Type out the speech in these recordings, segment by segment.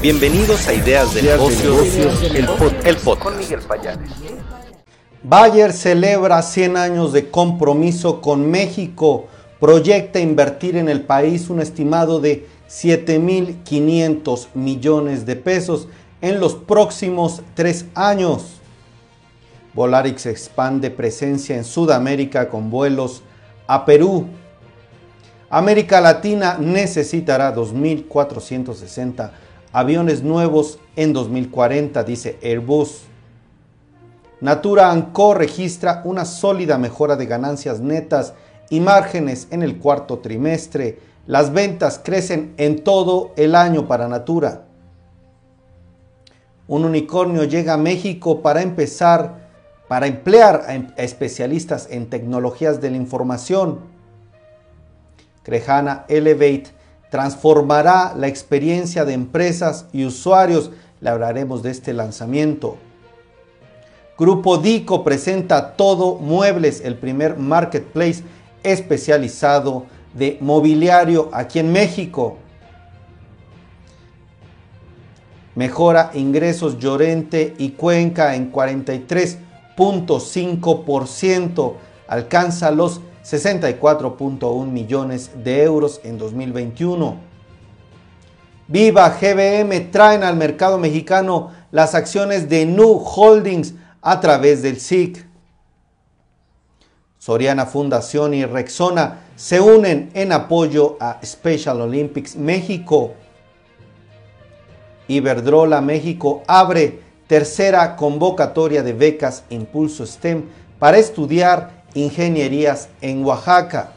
Bienvenidos a Ideas de Negocios, el, podcast. Con Miguel Payares. Bayer celebra 100 años de compromiso con México. Proyecta invertir en el país un estimado de 7.500 millones de pesos en los próximos tres años. Volarix expande presencia en Sudamérica con vuelos a Perú. América Latina necesitará 2.460 aviones nuevos en 2040, dice Airbus. Natura Anco registra una sólida mejora de ganancias netas y márgenes en el cuarto trimestre. Las ventas crecen en todo el año para Natura. Un unicornio llega a México para empezar, para emplear a especialistas en tecnologías de la información. Crejana Elevate transformará la experiencia de empresas y usuarios. Le hablaremos de este lanzamiento. Grupo Dico presenta Todo Muebles, el primer marketplace especializado de mobiliario aquí en México. Mejora ingresos Llorente y Cuenca en 43.5%. Alcanza los 64.1 millones de euros en 2021. Viva GBM traen al mercado mexicano las acciones de Nu Holdings a través del SIC. Soriana Fundación y Rexona se unen en apoyo a Special Olympics México. Iberdrola México abre tercera convocatoria de becas Impulso STEM para estudiar ingenierías en Oaxaca.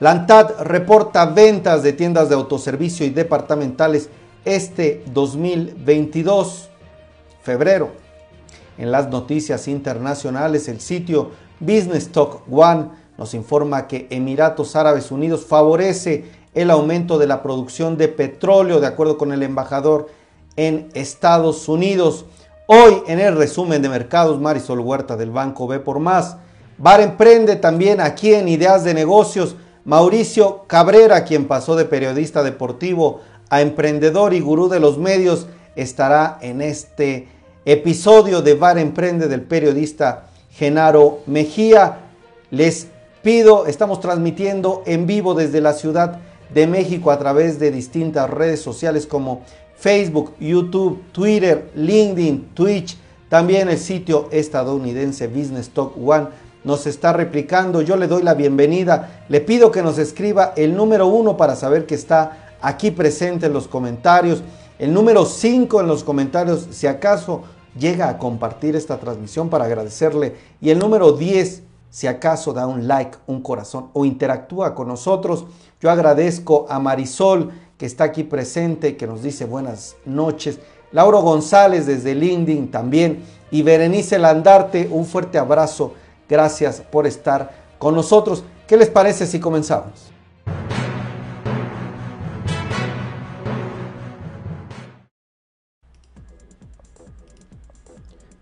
Lantad reporta ventas de tiendas de autoservicio y departamentales este 2022, febrero. En las noticias internacionales, el sitio Business Talk One nos informa que Emiratos Árabes Unidos favorece el aumento de la producción de petróleo, de acuerdo con el embajador en Estados Unidos. Hoy en el resumen de mercados, Marisol Huerta del Banco B por Más. Bar Emprende también aquí en Ideas de Negocios. Mauricio Cabrera, quien pasó de periodista deportivo a emprendedor y gurú de los medios, estará en este episodio de Bar Emprende del periodista Genaro Mejía. Les pido, estamos transmitiendo en vivo desde la Ciudad de México a través de distintas redes sociales como Facebook, YouTube, Twitter, LinkedIn, Twitch, también el sitio estadounidense Business Talk One nos está replicando. Yo le doy la bienvenida. Le pido que nos escriba el número uno para saber que está aquí presente en los comentarios. El número 5 en los comentarios, si acaso llega a compartir esta transmisión para agradecerle. Y el número 10, si acaso da un like, un corazón o interactúa con nosotros. Yo agradezco a Marisol que está aquí presente, que nos dice buenas noches. Lauro González desde LinkedIn también. Y Berenice Landarte, un fuerte abrazo. Gracias por estar con nosotros. ¿Qué les parece si comenzamos?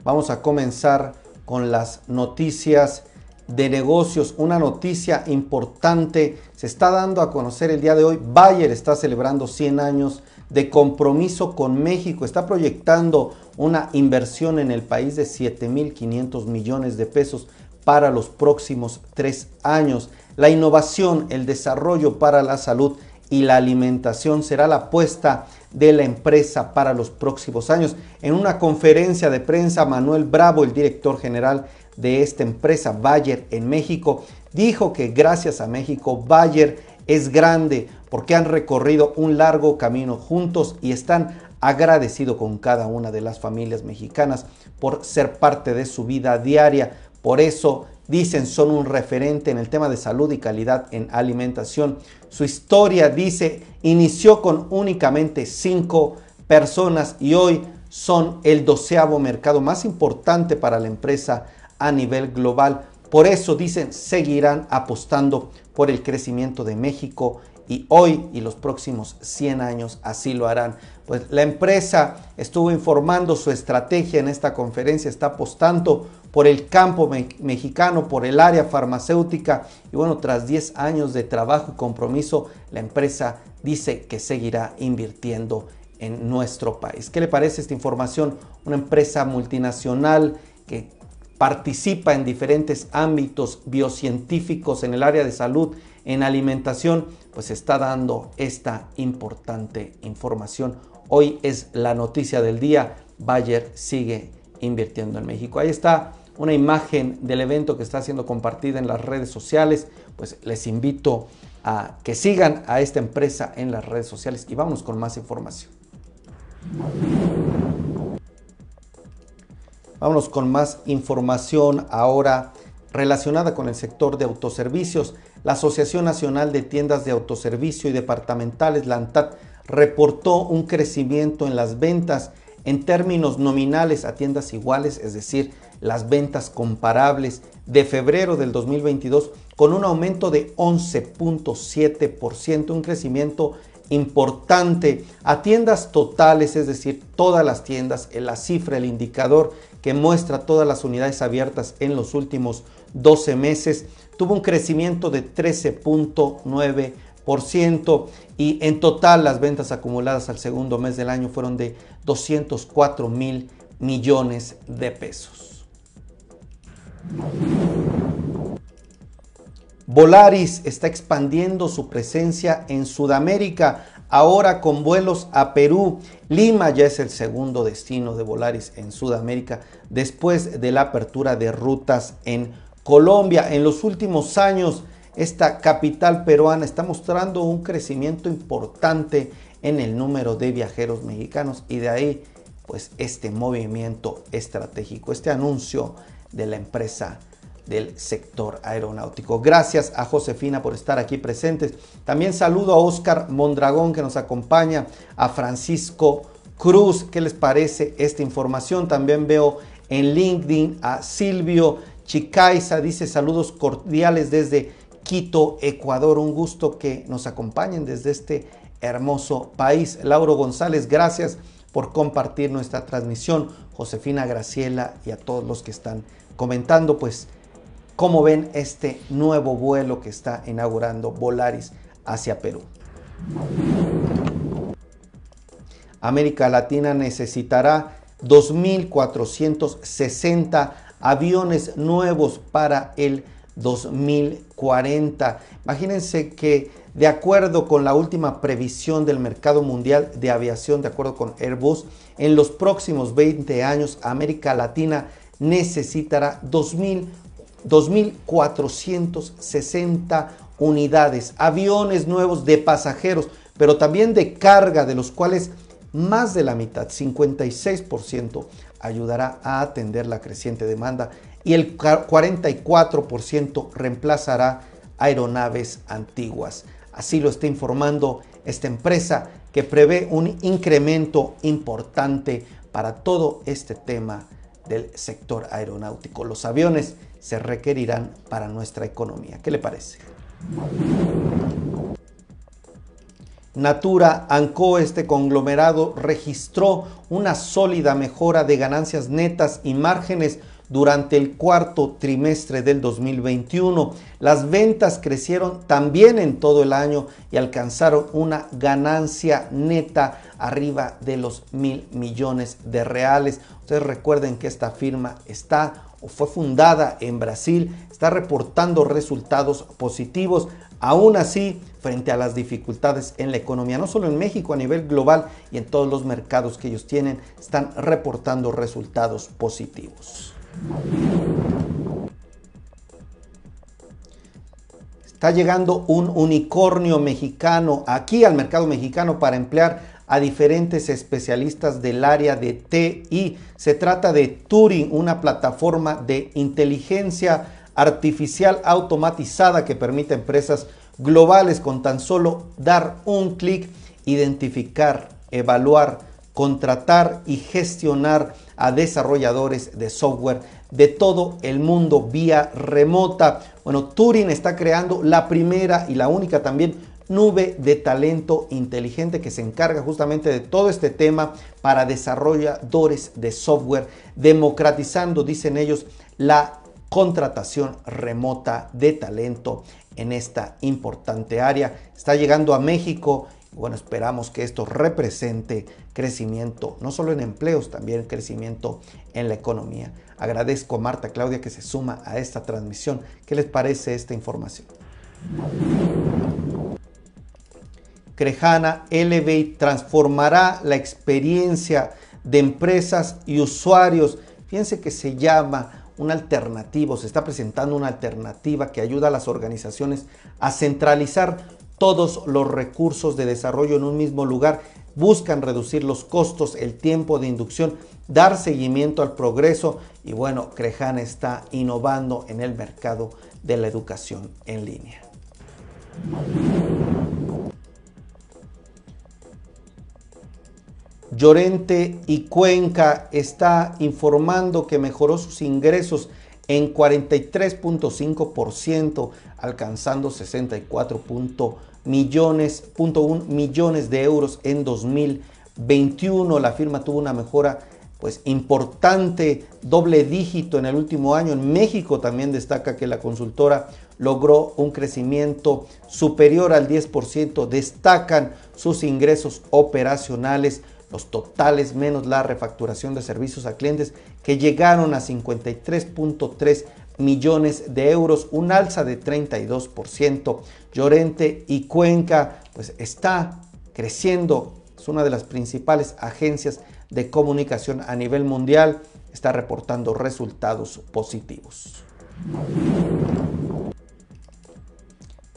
Vamos a comenzar con las noticias de negocios, una noticia importante se está dando a conocer el día de hoy. Bayer está celebrando 100 años de compromiso con México, está proyectando una inversión en el país de 7.500 millones de pesos para los próximos tres años. La innovación, el desarrollo para la salud y la alimentación será la apuesta de la empresa para los próximos años. En una conferencia de prensa, Manuel Bravo, el director general de esta empresa Bayer en México, dijo que gracias a México Bayer es grande porque han recorrido un largo camino juntos y están agradecidos con cada una de las familias mexicanas por ser parte de su vida diaria. Por eso dicen son un referente en el tema de salud y calidad en alimentación. Su historia dice inició con únicamente cinco personas y hoy son el doceavo mercado más importante para la empresa a nivel global. Por eso dicen, seguirán apostando por el crecimiento de México y hoy y los próximos 100 años así lo harán. Pues la empresa estuvo informando su estrategia en esta conferencia, está apostando por el campo mexicano, por el área farmacéutica y bueno, tras 10 años de trabajo y compromiso, la empresa dice que seguirá invirtiendo en nuestro país. ¿Qué le parece esta información? Una empresa multinacional que participa en diferentes ámbitos biocientíficos en el área de salud, en alimentación, pues está dando esta importante información. Hoy es la noticia del día. Bayer sigue invirtiendo en México. Ahí está una imagen del evento que está siendo compartida en las redes sociales. Pues les invito a que sigan a esta empresa en las redes sociales y vamos con más información. Vámonos con más información ahora relacionada con el sector de autoservicios. La Asociación Nacional de Tiendas de Autoservicio y Departamentales, la ANTAD, reportó un crecimiento en las ventas en términos nominales a tiendas iguales, es decir, las ventas comparables de febrero del 2022 con un aumento de 11.7%, un crecimiento importante a tiendas totales, es decir, todas las tiendas, la cifra, el indicador que muestra todas las unidades abiertas en los últimos 12 meses, tuvo un crecimiento de 13.9% y en total las ventas acumuladas al segundo mes del año fueron de 204 mil millones de pesos. Volaris está expandiendo su presencia en Sudamérica, ahora con vuelos a Perú. Lima ya es el segundo destino de Volaris en Sudamérica después de la apertura de rutas en Colombia. En los últimos años, esta capital peruana está mostrando un crecimiento importante en el número de viajeros mexicanos y de ahí pues este movimiento estratégico, este anuncio de la empresa del sector aeronáutico. Gracias a Josefina por estar aquí presentes. También saludo a Oscar Mondragón que nos acompaña, a Francisco Cruz. ¿Qué les parece esta información? También veo en LinkedIn a Silvio Chicaiza, dice saludos cordiales desde Quito, Ecuador. Un gusto que nos acompañen desde este hermoso país. Lauro González, gracias por compartir nuestra transmisión. Josefina Graciela y a todos los que están comentando, pues ¿Cómo ven este nuevo vuelo que está inaugurando Volaris hacia Perú? América Latina necesitará 2.460 aviones nuevos para el 2040. Imagínense que de acuerdo con la última previsión del mercado mundial de aviación, de acuerdo con Airbus, en los próximos 20 años América Latina necesitará 2.000 2.460 unidades, aviones nuevos de pasajeros, pero también de carga, de los cuales más de la mitad, 56%, ayudará a atender la creciente demanda y el 44% reemplazará aeronaves antiguas. Así lo está informando esta empresa que prevé un incremento importante para todo este tema del sector aeronáutico. Los aviones se requerirán para nuestra economía. ¿Qué le parece? Natura Anco, este conglomerado, registró una sólida mejora de ganancias netas y márgenes durante el cuarto trimestre del 2021. Las ventas crecieron también en todo el año y alcanzaron una ganancia neta arriba de los mil millones de reales. Ustedes recuerden que esta firma está o fue fundada en Brasil, está reportando resultados positivos, aún así frente a las dificultades en la economía, no solo en México, a nivel global y en todos los mercados que ellos tienen, están reportando resultados positivos. Está llegando un unicornio mexicano aquí al mercado mexicano para emplear a diferentes especialistas del área de TI. Se trata de Turing, una plataforma de inteligencia artificial automatizada que permite a empresas globales con tan solo dar un clic identificar, evaluar, contratar y gestionar a desarrolladores de software de todo el mundo vía remota. Bueno, Turing está creando la primera y la única también nube de talento inteligente que se encarga justamente de todo este tema para desarrolladores de software, democratizando, dicen ellos, la contratación remota de talento en esta importante área. Está llegando a México bueno, esperamos que esto represente crecimiento, no solo en empleos, también crecimiento en la economía. Agradezco a Marta Claudia que se suma a esta transmisión. ¿Qué les parece esta información? Crejana Elevate transformará la experiencia de empresas y usuarios. Fíjense que se llama una alternativa, se está presentando una alternativa que ayuda a las organizaciones a centralizar todos los recursos de desarrollo en un mismo lugar, buscan reducir los costos, el tiempo de inducción, dar seguimiento al progreso y bueno, Crejana está innovando en el mercado de la educación en línea. Llorente y Cuenca está informando que mejoró sus ingresos en 43.5%, alcanzando 64 millones, millones de euros en 2021. La firma tuvo una mejora pues importante, doble dígito en el último año. En México también destaca que la consultora logró un crecimiento superior al 10%. Destacan sus ingresos operacionales, los totales menos la refacturación de servicios a clientes que llegaron a 53.3 millones de euros, un alza de 32%. Llorente y Cuenca pues está creciendo, es una de las principales agencias de comunicación a nivel mundial, está reportando resultados positivos.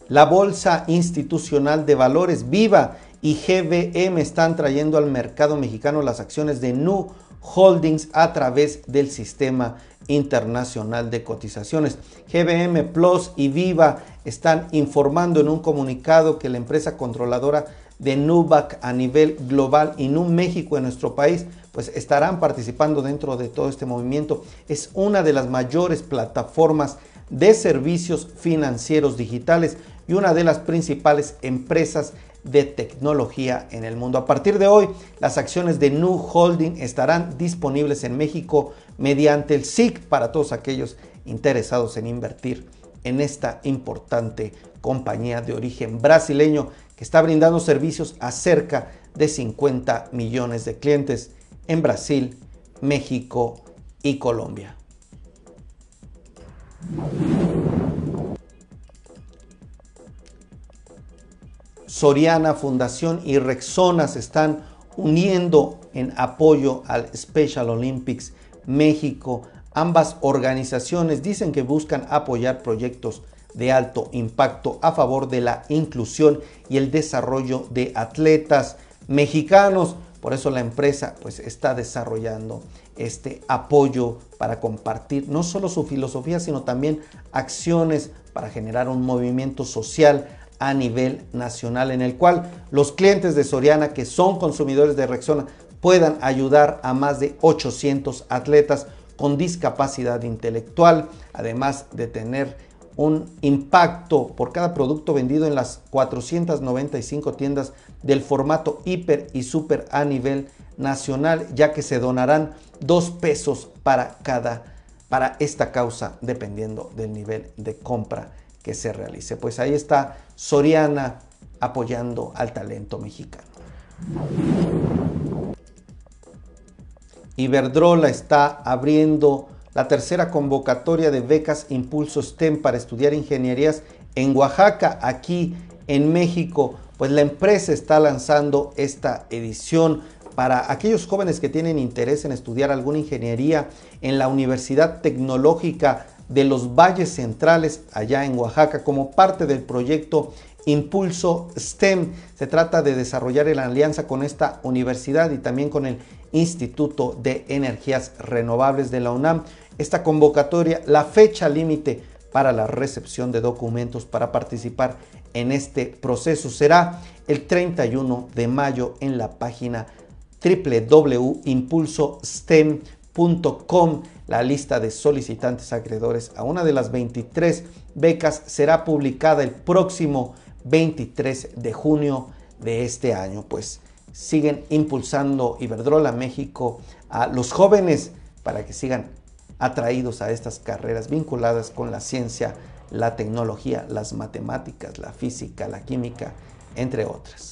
La Bolsa Institucional de Valores Viva y GBM están trayendo al mercado mexicano las acciones de Nu Holdings a través del sistema internacional de cotizaciones. GBM Plus y Viva están informando en un comunicado que la empresa controladora de Nubac a nivel global y Nu México en nuestro país pues estarán participando dentro de todo este movimiento. Es una de las mayores plataformas de servicios financieros digitales y una de las principales empresas de tecnología en el mundo. A partir de hoy, las acciones de Nu Holding estarán disponibles en México mediante el SIC para todos aquellos interesados en invertir en esta importante compañía de origen brasileño que está brindando servicios a cerca de 50 millones de clientes en Brasil, México y Colombia. Soriana Fundación y Rexona se están uniendo en apoyo al Special Olympics México. Ambas organizaciones dicen que buscan apoyar proyectos de alto impacto a favor de la inclusión y el desarrollo de atletas mexicanos. Por eso la empresa pues está desarrollando este apoyo para compartir no solo su filosofía, sino también acciones para generar un movimiento social a nivel nacional en el cual los clientes de Soriana que son consumidores de Rexona puedan ayudar a más de 800 atletas con discapacidad intelectual, además de tener un impacto por cada producto vendido en las 495 tiendas del formato hiper y super a nivel nacional, ya que se donarán dos pesos para cada para esta causa dependiendo del nivel de compra que se realice. Pues ahí está Soriana apoyando al talento mexicano. Iberdrola está abriendo la tercera convocatoria de becas Impulso STEM para estudiar ingenierías en Oaxaca, aquí en México. Pues la empresa está lanzando esta edición para aquellos jóvenes que tienen interés en estudiar alguna ingeniería en la Universidad Tecnológica de los valles centrales allá en Oaxaca como parte del proyecto Impulso STEM. Se trata de desarrollar la alianza con esta universidad y también con el Instituto de Energías Renovables de la UNAM. Esta convocatoria, la fecha límite para la recepción de documentos para participar en este proceso será el 31 de mayo en la página www.impulsostem.com la lista de solicitantes acreedores a una de las 23 becas será publicada el próximo 23 de junio de este año. Pues siguen impulsando Iberdrola México a los jóvenes para que sigan atraídos a estas carreras vinculadas con la ciencia, la tecnología, las matemáticas, la física, la química, entre otras.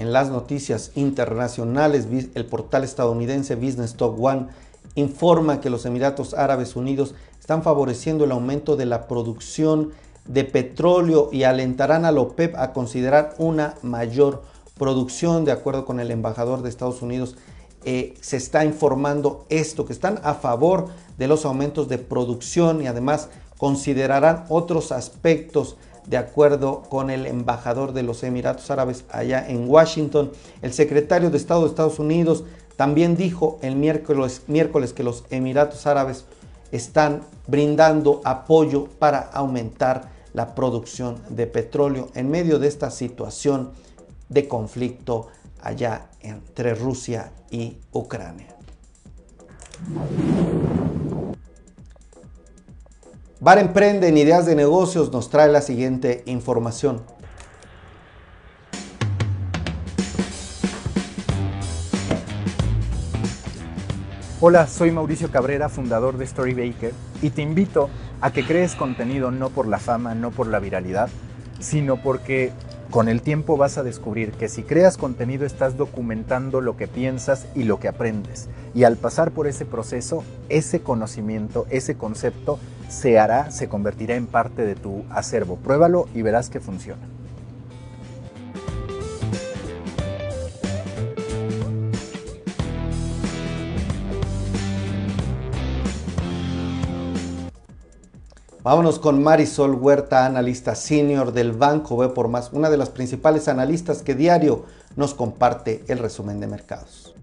En las noticias internacionales, el portal estadounidense Business Talk One informa que los Emiratos Árabes Unidos están favoreciendo el aumento de la producción de petróleo y alentarán a la OPEP a considerar una mayor producción. De acuerdo con el embajador de Estados Unidos, eh, se está informando esto, que están a favor de los aumentos de producción y además considerarán otros aspectos de acuerdo con el embajador de los Emiratos Árabes allá en Washington. El secretario de Estado de Estados Unidos también dijo el miércoles, miércoles que los Emiratos Árabes están brindando apoyo para aumentar la producción de petróleo en medio de esta situación de conflicto allá entre Rusia y Ucrania. Bar Emprende en Ideas de Negocios nos trae la siguiente información. Hola, soy Mauricio Cabrera, fundador de Storybaker, y te invito a que crees contenido no por la fama, no por la viralidad, sino porque con el tiempo vas a descubrir que si creas contenido estás documentando lo que piensas y lo que aprendes. Y al pasar por ese proceso, ese conocimiento, ese concepto se hará, se convertirá en parte de tu acervo. Pruébalo y verás que funciona. Vámonos con Marisol Huerta, analista senior del Banco B por Más, una de las principales analistas que diario nos comparte el resumen de mercados.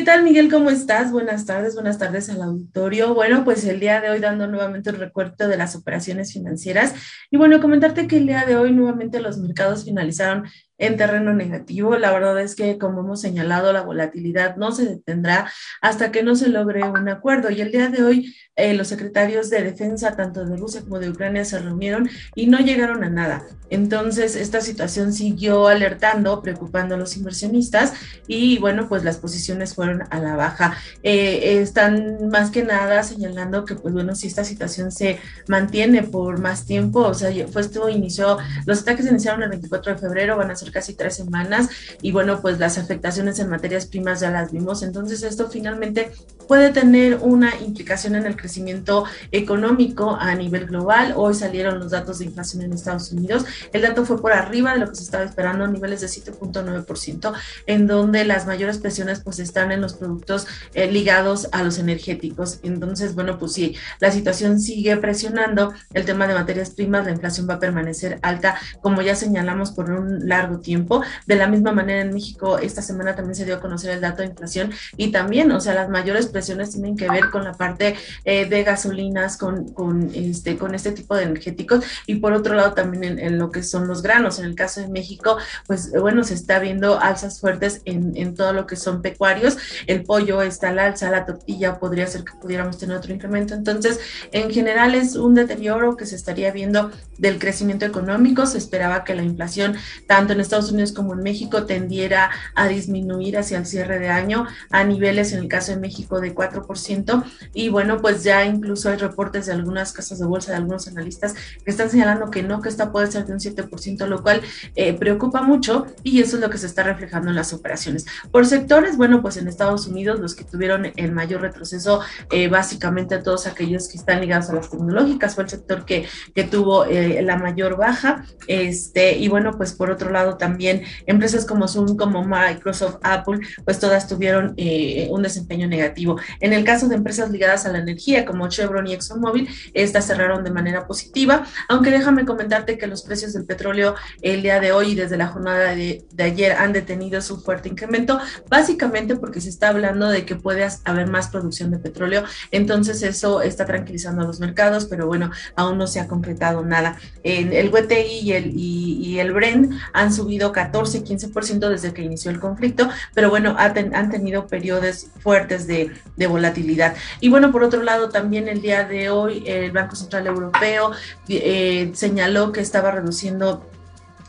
¿Qué tal, Miguel? ¿Cómo estás? Buenas tardes, buenas tardes al auditorio. Bueno, pues el día de hoy dando nuevamente un recuerdo de las operaciones financieras. Y bueno, comentarte que el día de hoy nuevamente los mercados finalizaron en terreno negativo. La verdad es que, como hemos señalado, la volatilidad no se detendrá hasta que no se logre un acuerdo. Y el día de hoy, eh, los secretarios de defensa, tanto de Rusia como de Ucrania, se reunieron y no llegaron a nada. Entonces, esta situación siguió alertando, preocupando a los inversionistas y, bueno, pues las posiciones fueron a la baja. Eh, están más que nada señalando que, pues bueno, si esta situación se mantiene por más tiempo, o sea, fue esto inició, los ataques iniciaron el 24 de febrero, van a ser casi tres semanas y bueno, pues las afectaciones en materias primas ya las vimos. Entonces esto finalmente puede tener una implicación en el crecimiento económico a nivel global. Hoy salieron los datos de inflación en Estados Unidos. El dato fue por arriba de lo que se estaba esperando, niveles de 7.9%, en donde las mayores presiones pues están en los productos eh, ligados a los energéticos. Entonces, bueno, pues sí, la situación sigue presionando el tema de materias primas, la inflación va a permanecer alta, como ya señalamos por un largo tiempo. De la misma manera en México, esta semana también se dio a conocer el dato de inflación y también, o sea, las mayores presiones tienen que ver con la parte eh, de gasolinas, con, con, este, con este tipo de energéticos y por otro lado también en, lo que son los granos. En el caso de México, pues bueno, se está viendo alzas fuertes en, en todo lo que son pecuarios. El pollo está al alza, la tortilla podría ser que pudiéramos tener otro incremento. Entonces, en general es un deterioro que se estaría viendo del crecimiento económico. Se esperaba que la inflación, tanto en Unidos como en México tendiera a disminuir hacia el cierre de año a niveles, en el caso de México, de 4%. Y bueno, pues ya incluso hay reportes de algunas casas de bolsa, de algunos analistas, que están señalando que no, que esta puede ser de un 7%, lo cual eh, preocupa mucho y eso es lo que se está reflejando en las operaciones. Por sectores, bueno, pues en Estados Unidos los que tuvieron el mayor retroceso, eh, básicamente todos aquellos que están ligados a las tecnológicas, fue el sector que, que tuvo eh, la mayor baja. Este, y bueno, pues por otro lado, también empresas como Zoom, como Microsoft, Apple, pues todas tuvieron eh, un desempeño negativo. En el caso de empresas ligadas a la energía, como Chevron y ExxonMobil, estas cerraron de manera positiva, aunque déjame comentarte que los precios del petróleo el día de hoy y desde la jornada de, ayer han detenido su fuerte incremento, básicamente porque se está hablando de que puede haber más producción de petróleo, entonces eso está tranquilizando a los mercados, pero bueno, aún no se ha concretado nada. En el WTI y el, y, el Brent han subido 14, 15% desde que inició el conflicto, pero bueno, han tenido periodos fuertes de, volatilidad. Y bueno, por otro lado, también el día de hoy el Banco Central Europeo eh, señaló que estaba reduciendo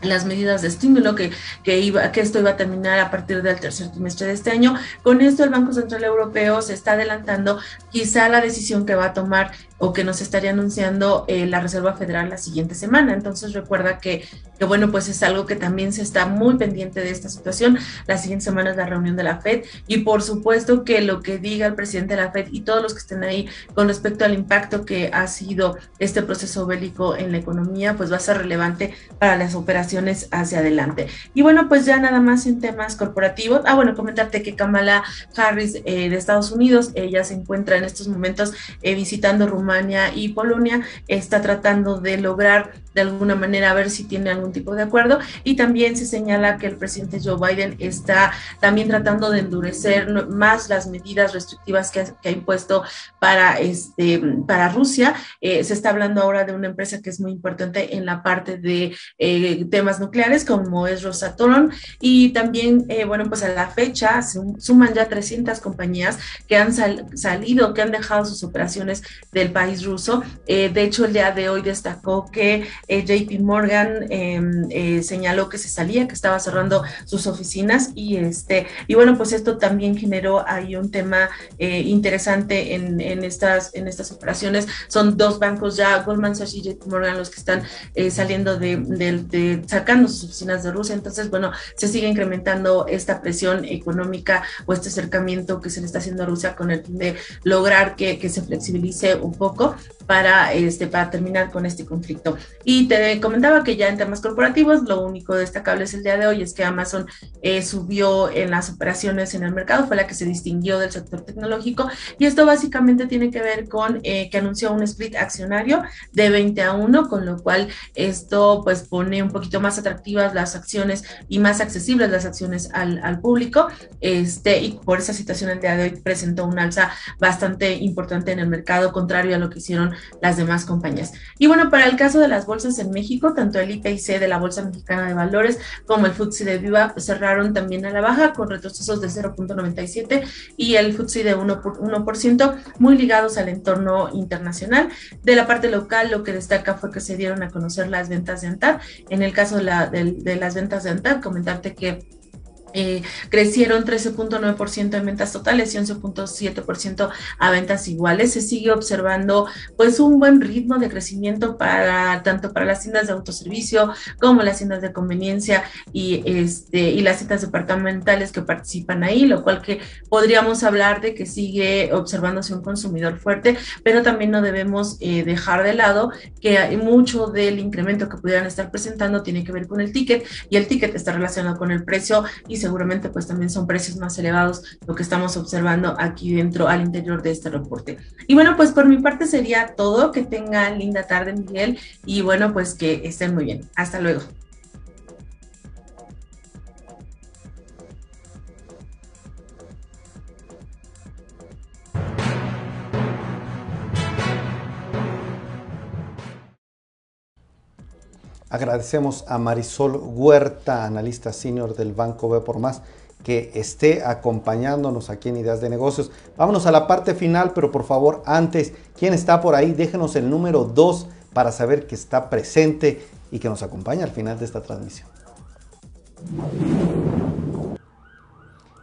las medidas de estímulo que, que, iba, que esto iba a terminar a partir del tercer trimestre de este año. Con esto el Banco Central Europeo se está adelantando quizá la decisión que va a tomar o que nos estaría anunciando eh, la Reserva Federal la siguiente semana. Entonces recuerda que, que, bueno, pues es algo que también se está muy pendiente de esta situación. La siguiente semana es la reunión de la Fed y por supuesto que lo que diga el presidente de la Fed y todos los que estén ahí con respecto al impacto que ha sido este proceso bélico en la economía, pues va a ser relevante para las operaciones hacia adelante. Y bueno, pues ya nada más en temas corporativos. Ah, bueno, comentarte que Kamala Harris eh, de Estados Unidos, ella se encuentra en estos momentos eh, visitando Rumania y Polonia está tratando de lograr de alguna manera ver si tiene algún tipo de acuerdo y también se señala que el presidente Joe Biden está también tratando de endurecer más las medidas restrictivas que ha, impuesto para, este, para Rusia. Eh, se está hablando ahora de una empresa que es muy importante en la parte de eh, temas nucleares como es Rosatom y también, eh, bueno, pues a la fecha suman ya 300 compañías que han salido, que han dejado sus operaciones del país ruso. de hecho, el día de hoy destacó que eh, JP Morgan em, eh, señaló que se salía, que estaba cerrando sus oficinas y este y bueno, pues esto también generó ahí un tema eh, interesante en, estas en estas operaciones. Son dos bancos ya, Goldman Sachs y JP Morgan, los que están saliendo de, sacando sus oficinas de Rusia. Entonces, bueno, se sigue incrementando esta presión económica o este acercamiento que se le está haciendo a Rusia con el fin de lograr que, que se flexibilice un poco para, este, para terminar con este conflicto. Y te comentaba que ya en temas corporativos, lo único destacable es el día de hoy, es que Amazon eh, subió en las operaciones en el mercado, fue la que se distinguió del sector tecnológico, y esto básicamente tiene que ver con eh, que anunció un split accionario de 20 a 1, con lo cual esto pues pone un poquito más atractivas las acciones y más accesibles las acciones al, al público, este, y por esa situación el día de hoy presentó un alza bastante importante en el mercado, contrario a lo que hicieron las demás compañías. Y bueno, para el caso de las bolsas en México, tanto el IPC de la Bolsa Mexicana de Valores como el FTSE de Viva cerraron también a la baja con retrocesos de 0.97 y el FTSE de 1%, muy ligados al entorno internacional. De la parte local, lo que destaca fue que se dieron a conocer las ventas de ANTAD. En el caso de, la, de las ventas de ANTAD, comentarte que eh, crecieron 13.9% en ventas totales y 11.7% a ventas iguales. Se sigue observando pues un buen ritmo de crecimiento para tanto para las tiendas de autoservicio como las tiendas de conveniencia y este y las tiendas departamentales que participan ahí, lo cual que podríamos hablar de que sigue observándose un consumidor fuerte, pero también no debemos eh, dejar de lado que mucho del incremento que pudieran estar presentando tiene que ver con el ticket y el ticket está relacionado con el precio y seguramente pues también son precios más elevados lo que estamos observando aquí dentro al interior de este reporte. Y bueno, pues por mi parte sería todo. Que tengan linda tarde, Miguel, y bueno, pues que estén muy bien. Hasta luego. Agradecemos a Marisol Huerta, analista senior del Banco B por Más, que esté acompañándonos aquí en Ideas de Negocios. Vámonos a la parte final, pero por favor, antes, ¿quién está por ahí? Déjenos el número 2 para saber que está presente y que nos acompaña al final de esta transmisión.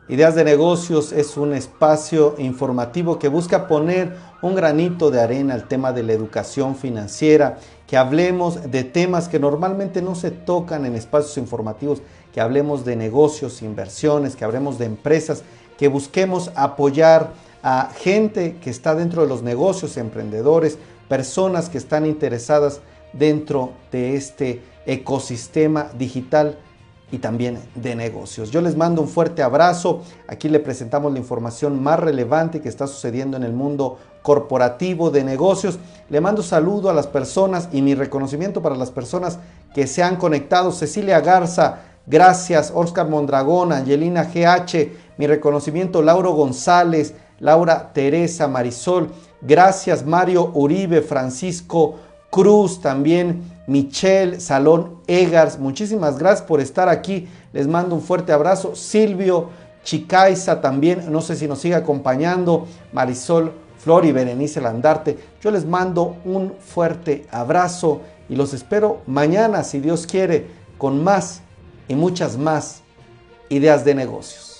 Ideas de Negocios es un espacio informativo que busca poner un granito de arena al tema de la educación financiera, que hablemos de temas que normalmente no se tocan en espacios informativos, que hablemos de negocios, inversiones, que hablemos de empresas, que busquemos apoyar a gente que está dentro de los negocios, emprendedores, personas que están interesadas dentro de este ecosistema digital y también de negocios. Yo les mando un fuerte abrazo. Aquí le presentamos la información más relevante que está sucediendo en el mundo corporativo de negocios. Le mando saludo a las personas y mi reconocimiento para las personas que se han conectado. Cecilia Garza, gracias. Oscar Mondragón, Angelina GH, mi reconocimiento. Lauro González, Laura Teresa Marisol, gracias. Mario Uribe, Francisco Cruz también. Michelle, Salón Egars, muchísimas gracias por estar aquí. Les mando un fuerte abrazo. Silvio Chicaiza también, no sé si nos sigue acompañando. Marisol Flor y Berenice Landarte. Yo les mando un fuerte abrazo y los espero mañana, si Dios quiere, con más y muchas más ideas de negocios.